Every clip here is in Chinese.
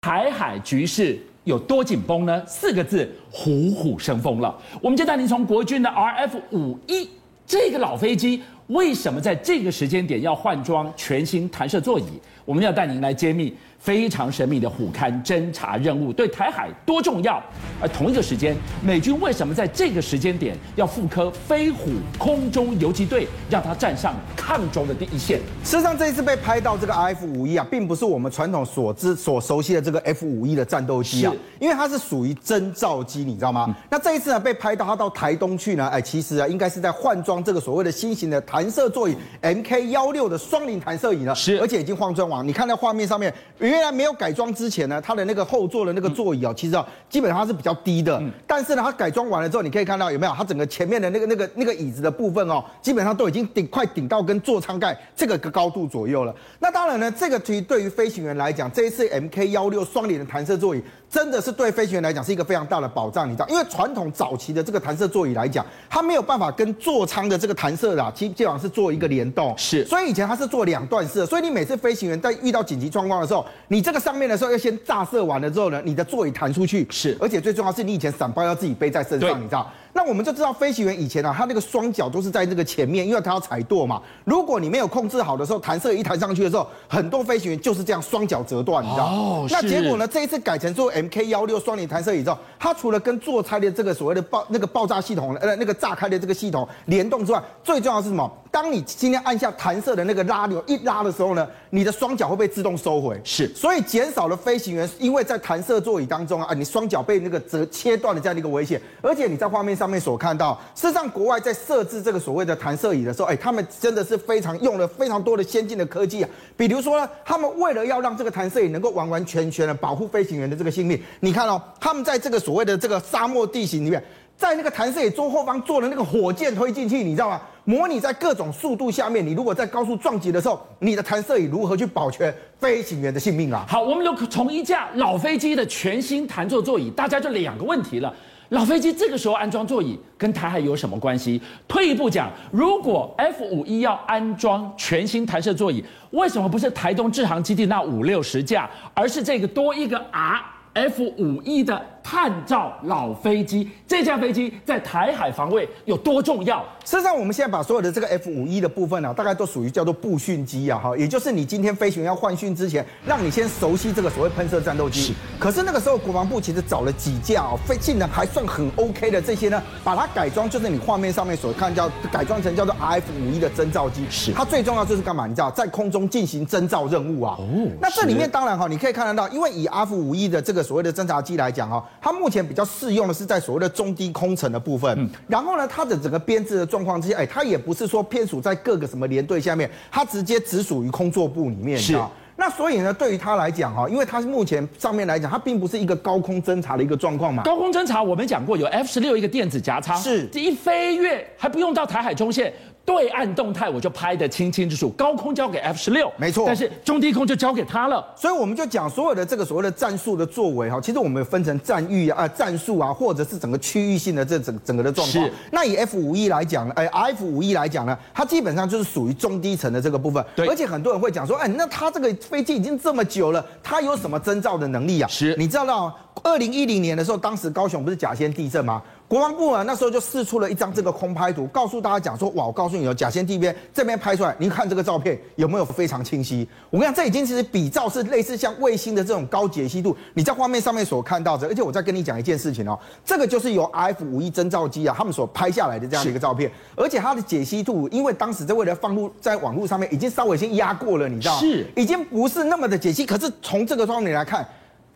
台海局势有多紧绷呢？四个字，虎虎生风了。我们就带您从国军的 RF 五一这个老飞机，为什么在这个时间点要换装全新弹射座椅？我们要带您来揭秘。非常神秘的虎勘侦察任务对台海多重要？而同一个时间，美军为什么在这个时间点要复刻飞虎空中游击队，让它站上抗中的第一线？事实上，这一次被拍到这个 RF 五一啊，并不是我们传统所知所熟悉的这个 F 五一的战斗机啊，因为它是属于侦察机，你知道吗？嗯、那这一次呢，被拍到它到台东去呢，哎，其实啊，应该是在换装这个所谓的新型的弹射座椅 MK 幺六的双零弹射椅呢，是，而且已经换装完。你看那画面上面。原来没有改装之前呢，它的那个后座的那个座椅哦，其实啊，基本上它是比较低的。但是呢，它改装完了之后，你可以看到有没有？它整个前面的那个那个那个椅子的部分哦，基本上都已经顶快顶到跟座舱盖这个个高度左右了。那当然呢，这个其实对于飞行员来讲，这一次 MK 幺六双联的弹射座椅。真的是对飞行员来讲是一个非常大的保障，你知道，因为传统早期的这个弹射座椅来讲，它没有办法跟座舱的这个弹射啊，基基本上是做一个联动，是，所以以前它是做两段式的，所以你每次飞行员在遇到紧急状况的时候，你这个上面的时候要先炸射完了之后呢，你的座椅弹出去，是，而且最重要是你以前伞包要自己背在身上，你知道。那我们就知道飞行员以前啊，他那个双脚都是在那个前面，因为他要踩舵嘛。如果你没有控制好的时候，弹射一弹上去的时候，很多飞行员就是这样双脚折断，你知道？哦，那结果呢？这一次改成做 MK 幺六双联弹射椅之后，它除了跟座舱的这个所谓的爆那个爆炸系统呃那个炸开的这个系统联动之外，最重要的是什么？当你今天按下弹射的那个拉钮一拉的时候呢，你的双脚会被自动收回，是，所以减少了飞行员因为在弹射座椅当中啊，你双脚被那个折切断的这样的一个危险，而且你在画面上面所看到，事实上国外在设置这个所谓的弹射椅的时候，哎，他们真的是非常用了非常多的先进的科技啊，比如说，他们为了要让这个弹射椅能够完完全全的保护飞行员的这个性命，你看哦，他们在这个所谓的这个沙漠地形里面。在那个弹射椅中后方做的那个火箭推进器，你知道吗？模拟在各种速度下面，你如果在高速撞击的时候，你的弹射椅如何去保全飞行员的性命啊？好，我们就从一架老飞机的全新弹座座椅，大家就两个问题了：老飞机这个时候安装座椅跟台海有什么关系？退一步讲，如果 F 五一要安装全新弹射座椅，为什么不是台东智航基地那五六十架，而是这个多一个 R F 五一的？探照老飞机，这架飞机在台海防卫有多重要？事实上，我们现在把所有的这个 F 五一的部分呢、啊，大概都属于叫做步训机啊，哈，也就是你今天飞行员要换训之前，让你先熟悉这个所谓喷射战斗机。是。可是那个时候，国防部其实找了几架哦，飞性能还算很 OK 的这些呢，把它改装，就是你画面上面所看叫改装成叫做 RF 五一的侦察机。是。它最重要就是干嘛？你知道，在空中进行侦察任务啊。哦。那这里面当然哈，你可以看得到，因为以 RF 五一的这个所谓的侦察机来讲哈。它目前比较适用的是在所谓的中低空层的部分，嗯、然后呢，它的整个编制的状况之下，哎，它也不是说偏属在各个什么连队下面，它直接直属于空作部里面，是啊。那所以呢，对于它来讲哈，因为它目前上面来讲，它并不是一个高空侦察的一个状况嘛。高空侦察我们讲过，有 F 十六一个电子夹舱，是这一飞跃还不用到台海中线。对岸动态我就拍得清清楚楚，高空交给 F 十六，没错，但是中低空就交给他了。所以我们就讲所有的这个所谓的战术的作为哈，其实我们有分成战域啊、战术啊，或者是整个区域性的这整整个的状况。是。那以 F 五 E 来讲呢，哎，F 五 E 来讲呢，它基本上就是属于中低层的这个部分。对。而且很多人会讲说，哎，那它这个飞机已经这么久了，它有什么征兆的能力啊？是。你知道到二零一零年的时候，当时高雄不是甲仙地震吗？国防部啊，那时候就试出了一张这个空拍图，告诉大家讲说，哇，我告诉你哦，甲仙地边这边拍出来，您看这个照片有没有非常清晰？我跟你讲，这已经其实比照是类似像卫星的这种高解析度，你在画面上面所看到的。而且我再跟你讲一件事情哦，这个就是由 RF 五一侦照机啊，他们所拍下来的这样的一个照片，而且它的解析度，因为当时在为了放入在网络上面，已经稍微先压过了，你知道是，已经不是那么的解析。可是从这个方面来看，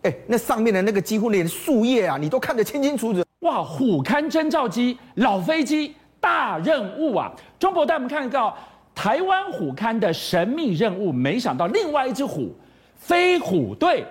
哎，那上面的那个几乎连树叶啊，你都看得清清楚楚。哇，虎勘侦照机老飞机大任务啊！中博带我们看到台湾虎勘的神秘任务，没想到另外一只虎飞虎队，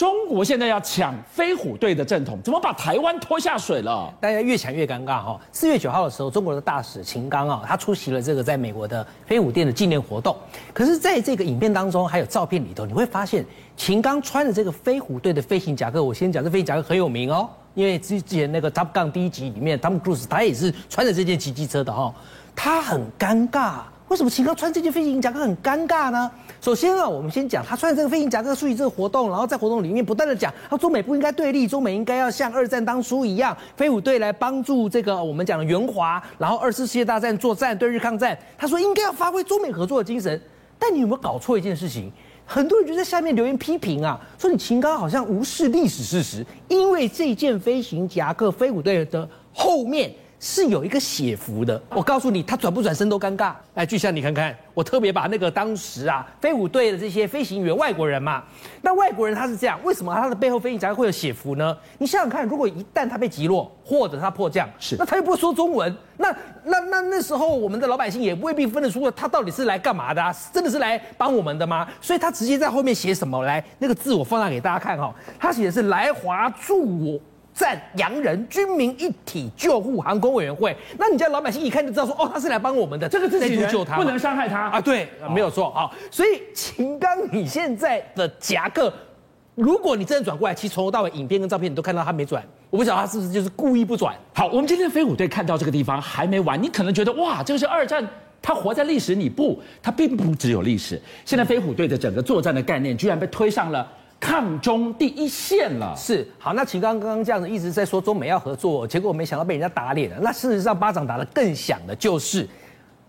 中国现在要抢飞虎队的正统，怎么把台湾拖下水了？大家越抢越尴尬哈！四月九号的时候，中国的大使秦刚啊，他出席了这个在美国的飞虎队的纪念活动。可是，在这个影片当中，还有照片里头，你会发现秦刚穿的这个飞虎队的飞行夹克，我先讲，这飞行夹克很有名哦。因为之前那个 Top Gun 第一集里面，Tom Cruise 他也是穿着这件骑机车的哈，他很尴尬。为什么秦刚穿这件飞行夹克很尴尬呢？首先啊，我们先讲他穿这个飞行夹克出席这个活动，然后在活动里面不断的讲，他中美不应该对立，中美应该要像二战当初一样，飞虎队来帮助这个我们讲的援华，然后二次世界大战作战对日抗战。他说应该要发挥中美合作的精神。但你有没有搞错一件事情？很多人就在下面留言批评啊，说你秦刚好像无视历史事实，因为这件飞行夹克飞虎队的后面。是有一个写符的，我告诉你，他转不转身都尴尬。哎，巨像，你看看，我特别把那个当时啊，飞虎队的这些飞行员，外国人嘛，那外国人他是这样，为什么他的背后飞行夹克会有写符呢？你想想看，如果一旦他被击落，或者他迫降，是，那他又不会说中文，那那那那时候我们的老百姓也未必分得出他到底是来干嘛的啊，真的是来帮我们的吗？所以他直接在后面写什么来，那个字我放大给大家看哈，他写的是来华助我。赞洋人军民一体救护航空委员会，那你家老百姓一看就知道说，哦，他是来帮我们的，这个自己人救他，不能伤害他啊，对，没有错啊。所以秦刚，你现在的夹克，如果你真的转过来，其实从头到尾影片跟照片你都看到他没转，我不晓得他是不是就是故意不转。好，我们今天飞虎队看到这个地方还没完，你可能觉得哇，这个是二战，他活在历史里不？他并不只有历史，现在飞虎队的整个作战的概念居然被推上了。抗中第一线了，是好。那秦刚刚刚这样子一直在说中美要合作，结果没想到被人家打脸了。那事实上巴掌打得更响的，就是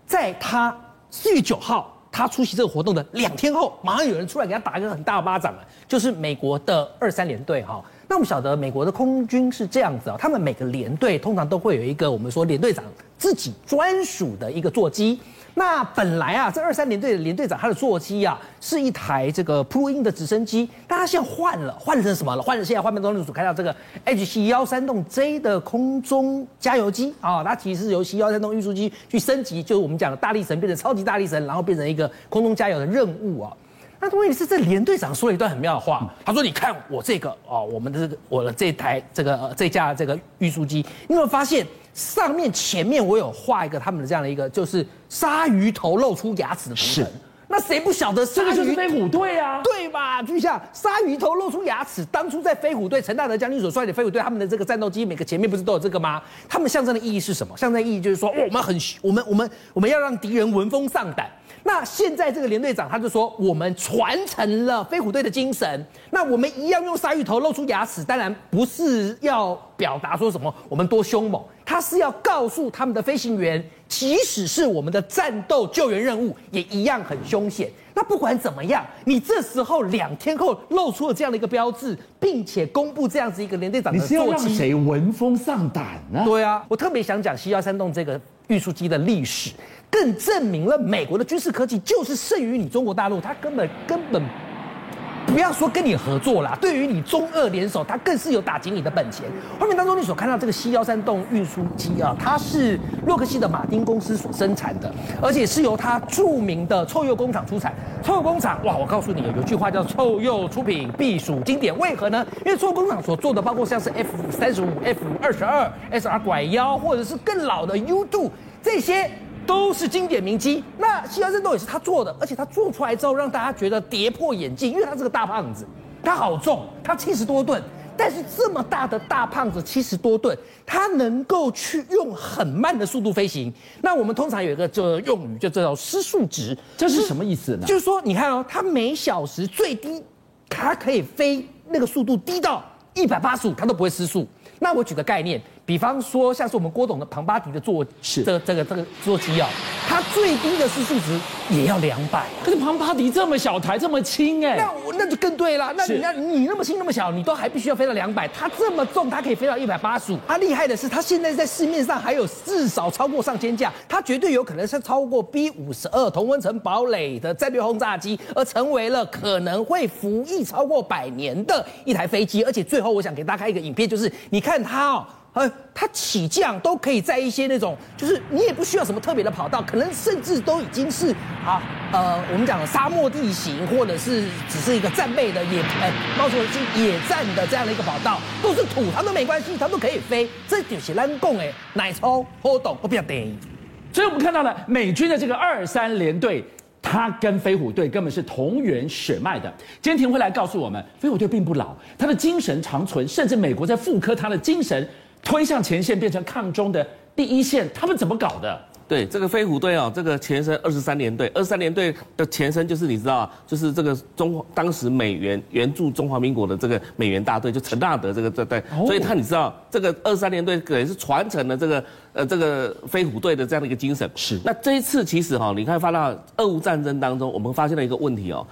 在他四月九号他出席这个活动的两天后，马上有人出来给他打一个很大的巴掌了，就是美国的二三联队哈。那我们晓得美国的空军是这样子啊，他们每个联队通常都会有一个我们说联队长自己专属的一个座机。那本来啊，这二三连队的连队长他的座机啊，是一台这个 “Proin” 的直升机，但他现在换了，换成什么了？换成现在画面当中所看到这个 HC 幺三洞 J 的空中加油机啊，它其实是由 C 幺三洞运输机去升级，就是我们讲的大力神变成超级大力神，然后变成一个空中加油的任务啊。那问题是这连队长说了？一段很妙的话，他说：“你看我这个哦，我们的我的这台这个这架这个运输机，你有没有发现？”上面前面我有画一个他们的这样的一个，就是鲨鱼头露出牙齿的图腾。是，那谁不晓得这个就是飞虎队啊？对吧？就像鲨鱼头露出牙齿，当初在飞虎队陈大德将军所率领飞虎队，他们的这个战斗机每个前面不是都有这个吗？他们象征的意义是什么？象征意义就是说，我们很，我们我们我们要让敌人闻风丧胆。那现在这个连队长他就说，我们传承了飞虎队的精神，那我们一样用鲨鱼头露出牙齿，当然不是要表达说什么我们多凶猛，他是要告诉他们的飞行员，即使是我们的战斗救援任务，也一样很凶险。那不管怎么样，你这时候两天后露出了这样的一个标志，并且公布这样子一个连队长你是要让谁闻风丧胆呢？对啊，我特别想讲西幺山洞这个运输机的历史。更证明了美国的军事科技就是胜于你中国大陆，它根本根本不要说跟你合作啦，对于你中俄联手，它更是有打击你的本钱。画面当中你所看到这个 C 幺三洞运输机啊，它是洛克希德马丁公司所生产的，而且是由它著名的臭鼬工厂出产。臭鼬工厂哇，我告诉你，有句话叫“臭鼬出品必属经典”，为何呢？因为臭鼬工厂所做的包括像是 F 三十五、F 二十二、SR 拐腰，或者是更老的 U two 这些。都是经典名机，那 C 幺三洞也是他做的，而且他做出来之后让大家觉得跌破眼镜，因为他是个大胖子，他好重，他七十多吨，但是这么大的大胖子七十多吨，他能够去用很慢的速度飞行。那我们通常有一个就用语就叫失速值，这是什么意思呢？就是说，你看哦，他每小时最低，他可以飞那个速度低到一百八十五，他都不会失速。那我举个概念。比方说，像是我们郭董的庞巴迪的座是这个这个这个座机啊，它最低的失速值也要两百。可是庞巴迪这么小台这么轻哎，那我那就更对了。那你那你那么轻那么小，你都还必须要飞到两百。它这么重，它可以飞到一百八十五。它厉害的是，它现在在市面上还有至少超过上千架，它绝对有可能是超过 B 五十二同温层堡垒的战略轰炸机，而成为了可能会服役超过百年的一台飞机。而且最后，我想给大家看一个影片，就是你看它哦。呃，它起降都可以在一些那种，就是你也不需要什么特别的跑道，可能甚至都已经是啊，呃，我们讲的沙漠地形，或者是只是一个战备的野，呃，猫头鹰野战的这样的一个跑道，都是土，它都没关系，它都可以飞。这就是咱讲的奶超活动，我比较得意。所以我们看到了美军的这个二三联队，它跟飞虎队根本是同源血脉的。今天廷辉来告诉我们，飞虎队并不老，它的精神长存，甚至美国在复刻它的精神。推向前线，变成抗中的第一线，他们怎么搞的？对，这个飞虎队哦，这个前身二十三联队，二十三联队的前身就是你知道，就是这个中当时美元援助中华民国的这个美元大队，就陈纳德这个这队，所以他你知道这个二十三联队可能是传承了这个呃这个飞虎队的这样的一个精神。是。那这一次其实哈，你看发到俄乌战争当中，我们发现了一个问题哦。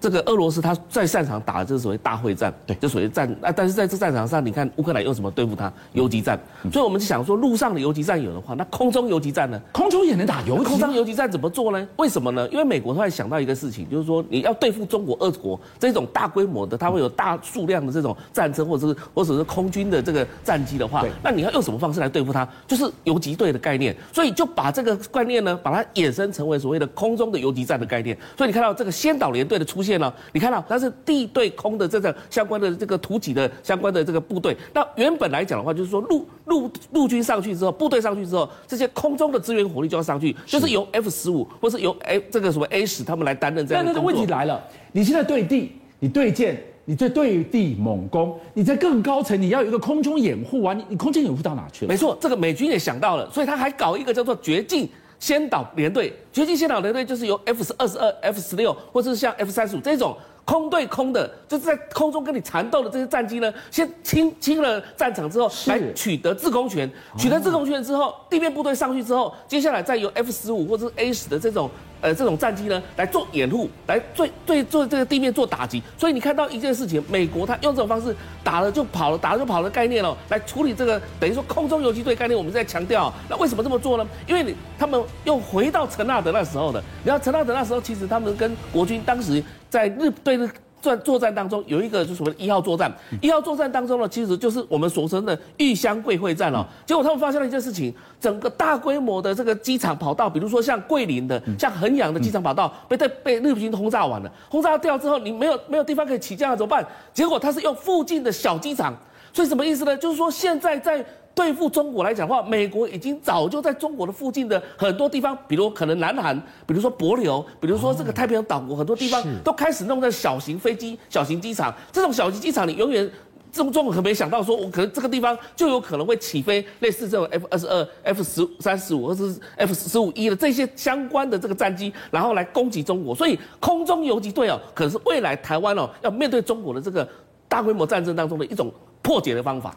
这个俄罗斯他在战场打的就是所谓大会战，对，就所谓战啊，但是在这战场上，你看乌克兰用什么对付他？游击战，所以我们就想说，陆上的游击战有的话，那空中游击战呢？空中也能打游击？空中游击战怎么做呢？为什么呢？因为美国突然想到一个事情，就是说你要对付中国、俄国这种大规模的，它会有大数量的这种战车，或者是或者是空军的这个战机的话，那你要用什么方式来对付它？就是游击队的概念，所以就把这个概念呢，把它衍生成为所谓的空中的游击战的概念。所以你看到这个先导联队的出现了，你看到。它是地对空的这个相关的这个突击的相关的这个部队。那原本来讲的话，就是说陆陆陆军上去之后，部队上去之后，这些空中的支援火力就要上去，就是由 F 十五或是由 A 这个什么 A 十他们来担任这样的工作。但那个问题来了，你现在对地，你对舰，你在对地猛攻，你在更高层你要有一个空中掩护啊，你你空中掩护到哪去了？没错，这个美军也想到了，所以他还搞一个叫做绝境先导联队。绝境先导联队就是由 F 十二十二、F 十六或者是像 F 三十五这种。空对空的，就是在空中跟你缠斗的这些战机呢，先清清了战场之后，来取得制空权。取得制空权之后，地面部队上去之后，接下来再由 F 十五或者是 A 十的这种呃这种战机呢来做掩护，来对对做这个地面做打击。所以你看到一件事情，美国他用这种方式打了就跑了，打了就跑的概念哦，来处理这个等于说空中游击队概念。我们在强调，那为什么这么做呢？因为他们又回到陈纳德那时候的，然后陈纳德那时候其实他们跟国军当时。在日对日作作战当中，有一个就是所谓的一号作战。一号作战当中呢，其实就是我们俗称的玉香桂会战哦。结果他们发现了一件事情，整个大规模的这个机场跑道，比如说像桂林的、像衡阳的机场跑道，被被被日军轰炸完了。轰炸掉之后，你没有没有地方可以起降了，怎么办？结果他是用附近的小机场。所以什么意思呢？就是说现在在。对付中国来讲的话，美国已经早就在中国的附近的很多地方，比如可能南韩，比如说帛琉，比如说这个太平洋岛国，很多地方都开始弄在小型飞机、小型机场。这种小型机场，你永远中中国可没想到说，我可能这个地方就有可能会起飞类似这种 F 二十二、F 十三十五或者是 F 十五 E 的这些相关的这个战机，然后来攻击中国。所以空中游击队哦，可能是未来台湾哦要面对中国的这个大规模战争当中的一种破解的方法。